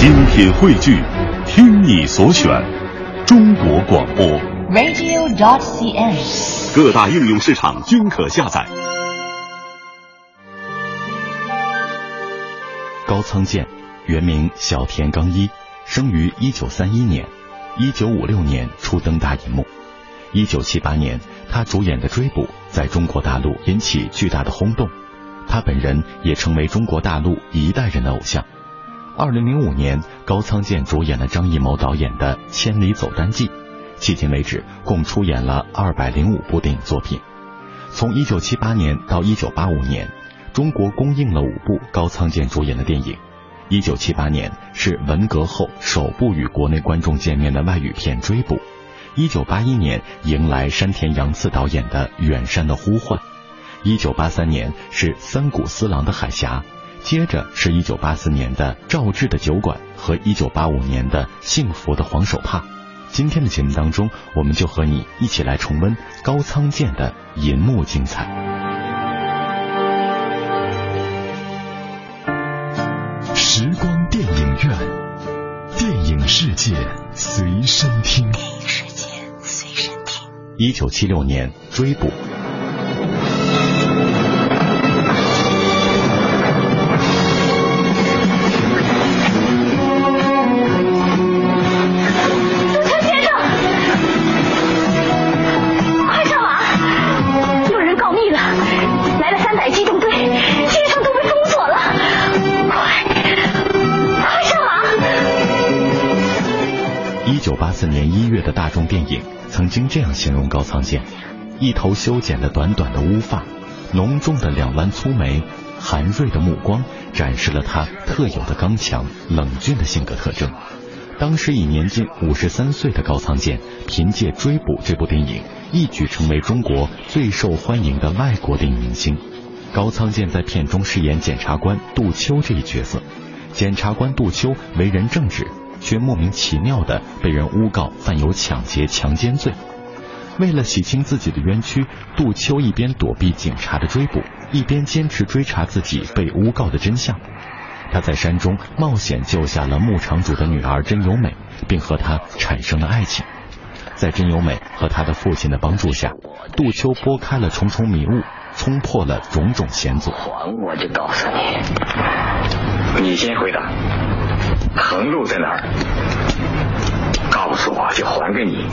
精品汇聚，听你所选，中国广播。radio.dot.cn，。各大应用市场均可下载。高仓健，原名小田刚一，生于一九三一年，一九五六年初登大银幕。一九七八年，他主演的《追捕》在中国大陆引起巨大的轰动，他本人也成为中国大陆一代人的偶像。二零零五年，高仓健主演了张艺谋导演的《千里走单骑》，迄今为止共出演了二百零五部电影作品。从一九七八年到一九八五年，中国公映了五部高仓健主演的电影。一九七八年是文革后首部与国内观众见面的外语片《追捕》。一九八一年迎来山田洋次导演的《远山的呼唤》。一九八三年是三谷四郎的《海峡》。接着是一九八四年的赵志的酒馆和一九八五年的幸福的黄手帕。今天的节目当中，我们就和你一起来重温高仓健的银幕精彩。时光电影院，电影世界随身听。电影世界随身听。一九七六年追捕。一九八四年一月的大众电影曾经这样形容高仓健：一头修剪的短短的乌发，浓重的两弯粗眉，含锐的目光，展示了他特有的刚强冷峻的性格特征。当时已年近五十三岁的高仓健，凭借《追捕》这部电影，一举成为中国最受欢迎的外国电影明星。高仓健在片中饰演检察官杜秋这一角色，检察官杜秋为人正直。却莫名其妙的被人诬告犯有抢劫、强奸罪。为了洗清自己的冤屈，杜秋一边躲避警察的追捕，一边坚持追查自己被诬告的真相。他在山中冒险救下了牧场主的女儿真由美，并和她产生了爱情。在真由美和他的父亲的帮助下，杜秋拨开了重重迷雾，冲破了种种险阻。还我就告诉你，你先回答。横路在哪儿？告诉我就还给你。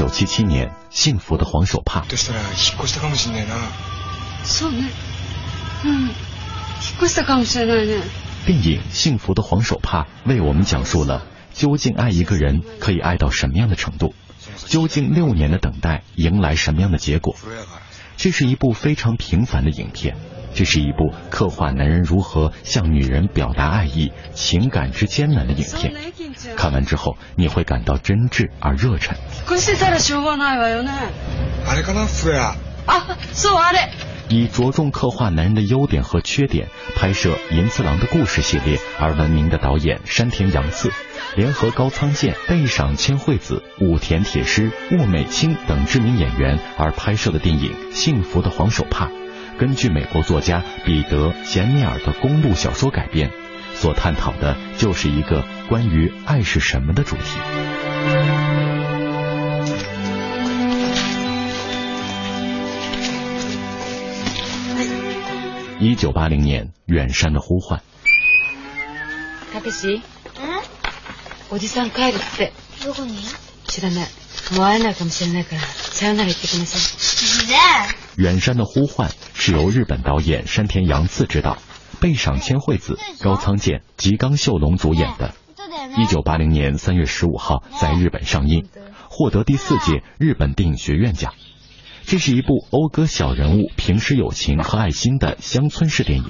九七七年，《幸福的黄手帕》。そうね。嗯，引っ越したかもしれないね。电影《幸福的黄手帕》为我们讲述了究竟爱一个人可以爱到什么样的程度，究竟六年的等待迎来什么样的结果。这是一部非常平凡的影片， 这是一部刻画男人如何向女人表达爱意、情感之艰难的影片。看完之后，你会感到真挚而热忱。引っ越してたらしょうがないわよね。あれかな、フレア。あ、そうあれ。以着重刻画男人的优点和缺点，拍摄《银次郎的故事》系列而闻名的导演山田洋次，联合高仓健、背赏千惠子、武田铁矢、渥美清等知名演员而拍摄的电影《幸福的黄手帕》， 根据美国作家彼得·简尼尔的公路小说改编，所探讨的就是一个关于爱是什么的主题。一九八零年，《远山的呼唤》。たけし。おじさん帰るって。どこに知らない。もう会えないかもしれないから、さよなら言ってきなさい。じゃあ。 《远山的呼唤》 是由日本导演山田洋次执导，背赏千惠子、高仓健、吉冈秀隆主演的。一九八零年三月十五号在日本上映，获得第四届日本电影学院奖。这是一部讴歌小人物平时友情和爱心的乡村式电影。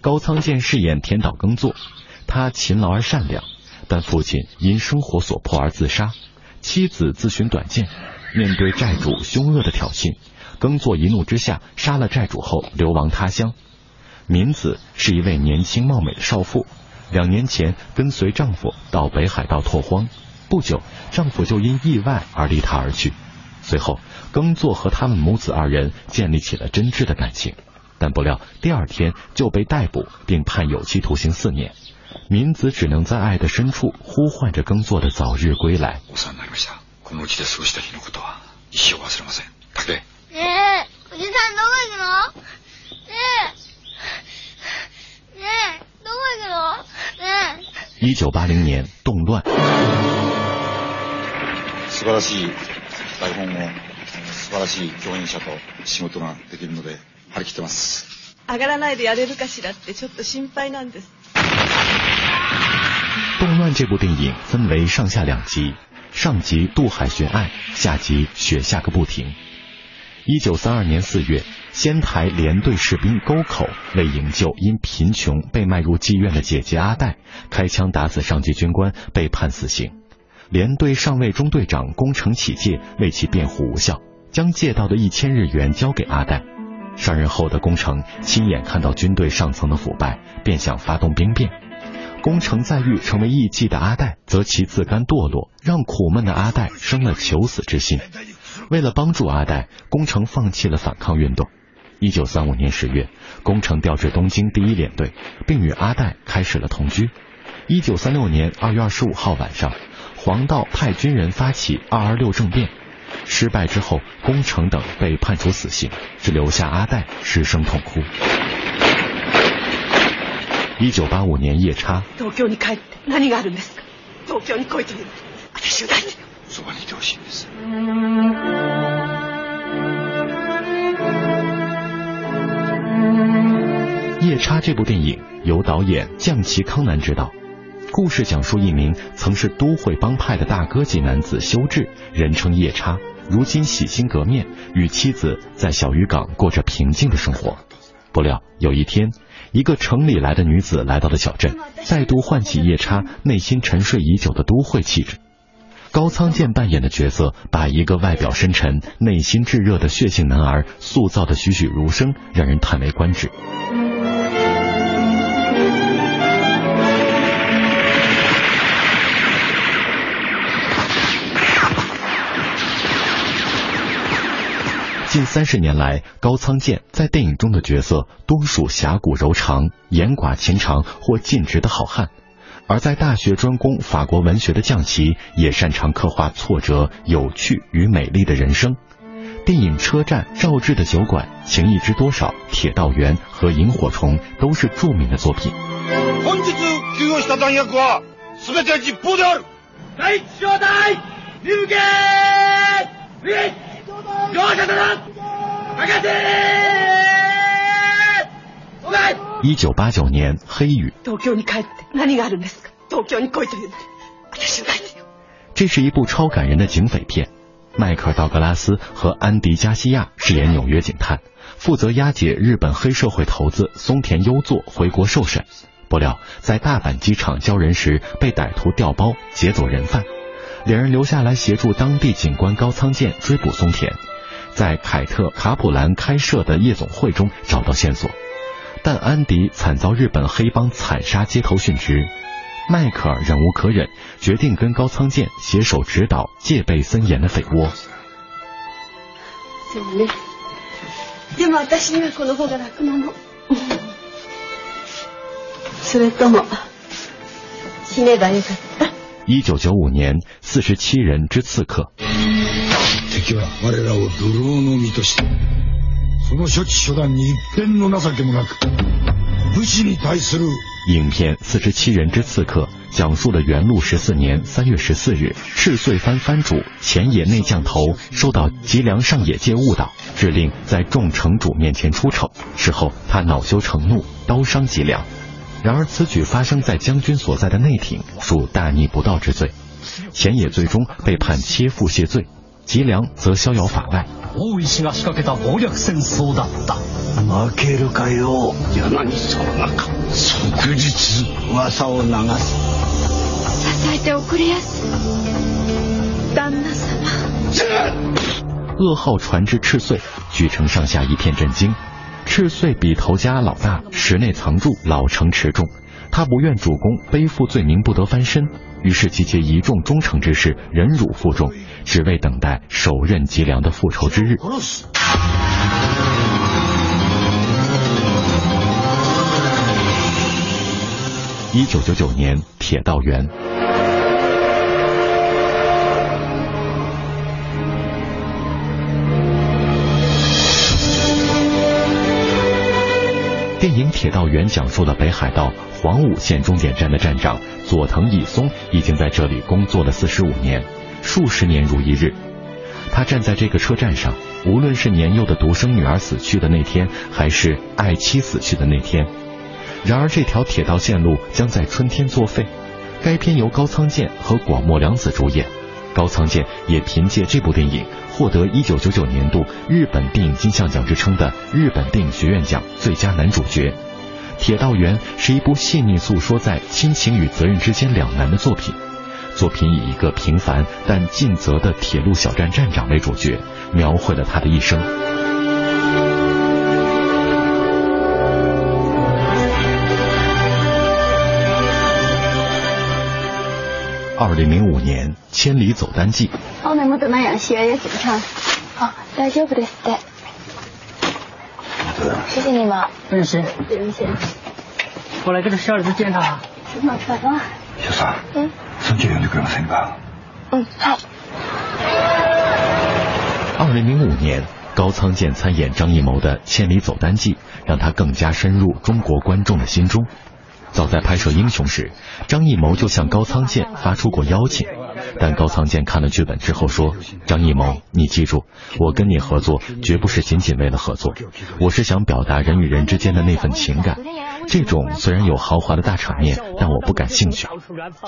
高仓健饰演田岛耕作，他勤劳而善良，但父亲因生活所迫而自杀，妻子自寻短见，面对债主凶恶的挑衅，耕作一怒之下杀了债主后流亡他乡。敏子是一位年轻貌美的少妇，两年前跟随丈夫到北海道拓荒，不久丈夫就因意外而离她而去。随后，耕作和他们母子二人建立起了真挚的感情，但不料第二天就被逮捕并判有期徒刑四年。敏子只能在爱的深处呼唤着耕作的早日归来。お世話になりました。このうちで過ごした日のことは一生忘れません。 だけねえ、おじさんどこ行くのねえ。ねえ、どこ行くのねえ。一九八零年动乱，素晴らしい台本を素晴らしい共演者と仕事ができるので張り切ってます。上がらないでやれるかしらってちょっと心配なんです。动乱这部电影分为上下两集，上集渡海寻爱，下集雪下个不停。一九三二年四月， 仙台连队士兵沟口为营救因贫穷被卖入妓院的姐姐阿黛，开枪打死上级军官，被判死刑。连队上尉中队长宫城启介为其辩护无效，将借到的一千日元交给阿黛。上任后的宫城亲眼看到军队上层的腐败，便想发动兵变。宫城在狱成为艺妓的阿黛，则其自甘堕落，让苦闷的阿黛生了求死之心。为了帮助阿黛，宫城放弃了反抗运动。一九三五年十月，宫城调至东京第一联队，并与阿黛开始了同居。一九三六年二月二十五号晚上，黄道派军人发起二二六政变，失败之后，宫城等被判处死刑，只留下阿黛失声痛哭。一九八五年夜叉，東京に帰って何があるんですか東京に来いという私を抱いてそばにいてほしいんです。 夜叉这部电影由导演降旗康南执导，故事讲述一名曾是都会帮派的大哥级男子修治，人称夜叉，如今洗心革面，与妻子在小渔港过着平静的生活。不料有一天，一个城里来的女子来到了小镇，再度唤起夜叉内心沉睡已久的都会气质。高仓健扮演的角色，把一个外表深沉、内心炙热的血性男儿塑造的栩栩如生，让人叹为观止。近三十年来，高仓健在电影中的角色多属侠骨柔肠、严寡情长或尽职的好汉，而在大学专攻法国文学的降旗也擅长刻画挫折、有趣与美丽的人生。电影《车站》《赵志的酒馆》《情谊知多少》《铁道员》和《萤火虫》都是著名的作品。一小隊入撃 一九八九年，黑雨。東京に帰って何があるんですか東京に来いという私はないですよ。这是一部超感人的警匪片，迈克尔·道格拉斯和安迪·加西亚饰演纽约警探，负责押解日本黑社会头子松田优作回国受审。不料在大阪机场交人时被歹徒调包劫走人犯，两人留下来协助当地警官高仓健追捕松田， 在凯特·卡普兰开设的夜总会中找到线索。但安迪惨遭日本黑帮惨杀街头殉职，迈克尔忍无可忍，决定跟高仓健携手指导戒备森严的匪窝。そうね。でも私にはこの方が楽なの。それとも死ねばよかった。 一九九五年，《四十七人之刺客》。敵は我らを土牢の身としてその処置処断に一点の情けもなく武士に対する影片《四十七人之刺客》讲述了元禄十四年三月十四日，赤穗藩藩主前野内将头受到吉良上野介误导，指令在众城主面前出丑。事后他恼羞成怒，刀伤吉良。 然而此举发生在将军所在的内廷，属大逆不道之罪。前野最终被判切腹谢罪，吉良则逍遥法外。大石が仕掛けた謀略戦争だった負けるかよ柳沢中即日噂を流す支えておくれやす旦那様噩耗传至赤穗，举城上下一片震惊。 赤穗比头家老大，室内藏住，老成持重。他不愿主公背负罪名不得翻身，于是集结一众忠诚之士，忍辱负重，只为等待手刃吉良的复仇之日。一九九九年，《铁道员》。电影《铁道员》讲述了北海道黄武县终点站的站长佐藤义松已经在这里工作了四十五年，数十年如一日。他站在这个车站上，无论是年幼的独生女儿死去的那天，还是爱妻死去的那天。然而，这条铁道线路将在春天作废。该片由高仓健和广末凉子主演，高仓健也凭借这部电影获得一九九九年度日本电影金像奖之称的日本电影学院奖最佳男主角。《铁道员》是一部细腻诉说在亲情与责任之间两难的作品。作品以一个平凡但尽责的铁路小站站长为主角，描绘了他的一生。二零零五年，《千里走单骑》。雨元ないや試合やってたあ大丈夫ですって谢谢你嘛认识有一些我来跟着小儿子见他什么办法所さ嗯そっちを呼んでくれませんか嗯はい二零零五年，高仓健参演张艺谋的《千里走单骑》，让他更加深入中国观众的心中。早在拍摄《英雄》时，张艺谋就向高仓健发出过邀请， 但高仓健看了剧本之后说：“张艺谋，你记住，我跟你合作绝不是仅仅为了合作，我是想表达人与人之间的那份情感。这种虽然有豪华的大场面，但我不感兴趣。”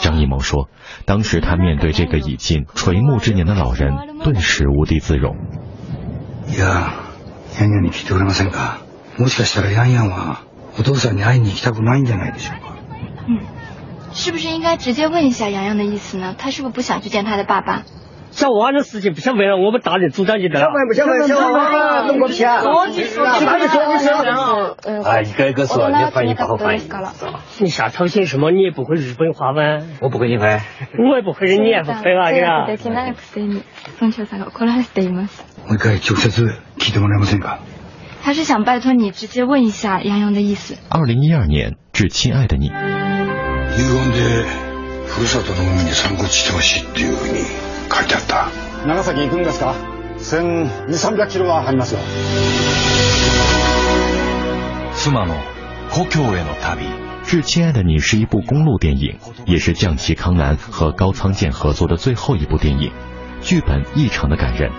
张艺谋说：“当时他面对这个已近垂暮之年的老人，顿时无地自容。”いやヤンヤンに聞いてくれませんかもしかしたらヤンヤンはお父さんに会いに行きたくないんじゃないでしょうか嗯 是不是应该直接问一下洋洋的意思呢他是不是不想去见他的爸爸小娃的事情不想为了我们大人主张你的了。不想问，小娃弄个屁啊！你说那你说你说。嗯哎，一个一个说，你翻译不好翻译。你瞎操心什么？你也不会日本话吗？我不会日本。我也不会，你也不会啊，这个。できないくせに村長さんが怒られていますもう一回直接聞いてもらえませんか他是想拜托你直接问一下洋洋的意思二零一二年，致亲愛的你。 遺言でふるさとの海に散骨してほしいっていうふうに書いてあった長崎行くんですか1200キロはありますよ妻の故郷への旅。 《致亲愛的你》是一部公路电影，也是将其康南和高仓健合作的最后一部电影。剧本异常的感人，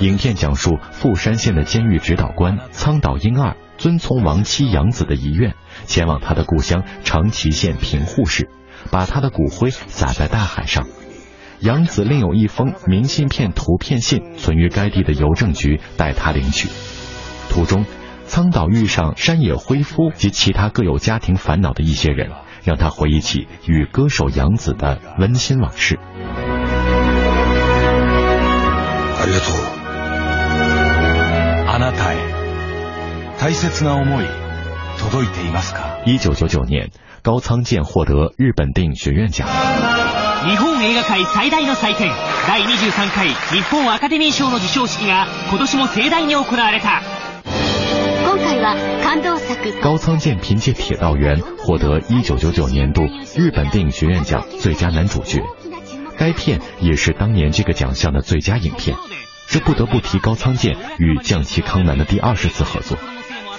影片讲述富山县的监狱指导官苍岛英二遵从亡妻杨子的遗愿，前往他的故乡长崎县平户市，把他的骨灰撒在大海上。杨子另有一封明信片图片信存于该地的邮政局，待他领取。途中，苍岛遇上山野辉夫及其他各有家庭烦恼的一些人，让他回忆起与歌手杨子的温馨往事。ありがとう。 大切な思い届いていますか？一九九九年，高仓健获得日本电影学院奖。日本映画界最大の祭典第23回日本アカデミー賞の授賞式が今年も盛大に行われた今回は感動作高仓健凭借《铁道员》获得1999年度日本电影学院奖最佳男主角，该片也是当年这个奖项的最佳影片。这不得不提高仓健与将崎康南的第二十次合作。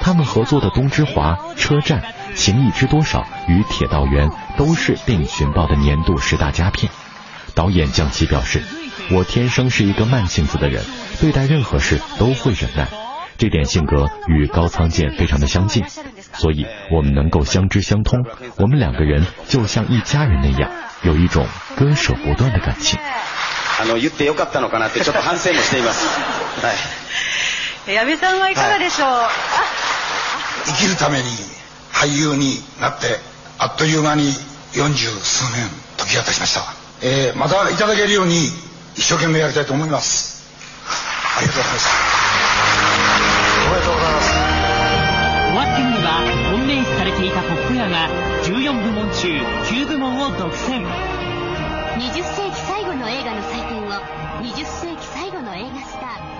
他们合作的《东之华》《车站》《情谊知多少》与《铁道员》都是电影寻报的年度十大佳片。导演将其表示：“我天生是一个慢性子的人，对待任何事都会忍耐。这点性格与高仓健非常的相近，所以我们能够相知相通。我们两个人就像一家人那样，有一种割舍不断的感情。”あの言ってよかったのかなってちょっと反省もしています。はい。矢部さんはいかがでしょう。 生きるために俳優になってあっという間に四十数年時が経ちました。えー、またいただけるように一生懸命やりたいと思います。ありがとうございましたおめでとうございます。終わってみれば本命視されていたポップ屋が14部門中9部門を独占20世紀最後の映画の祭典を20世紀最後の映画スター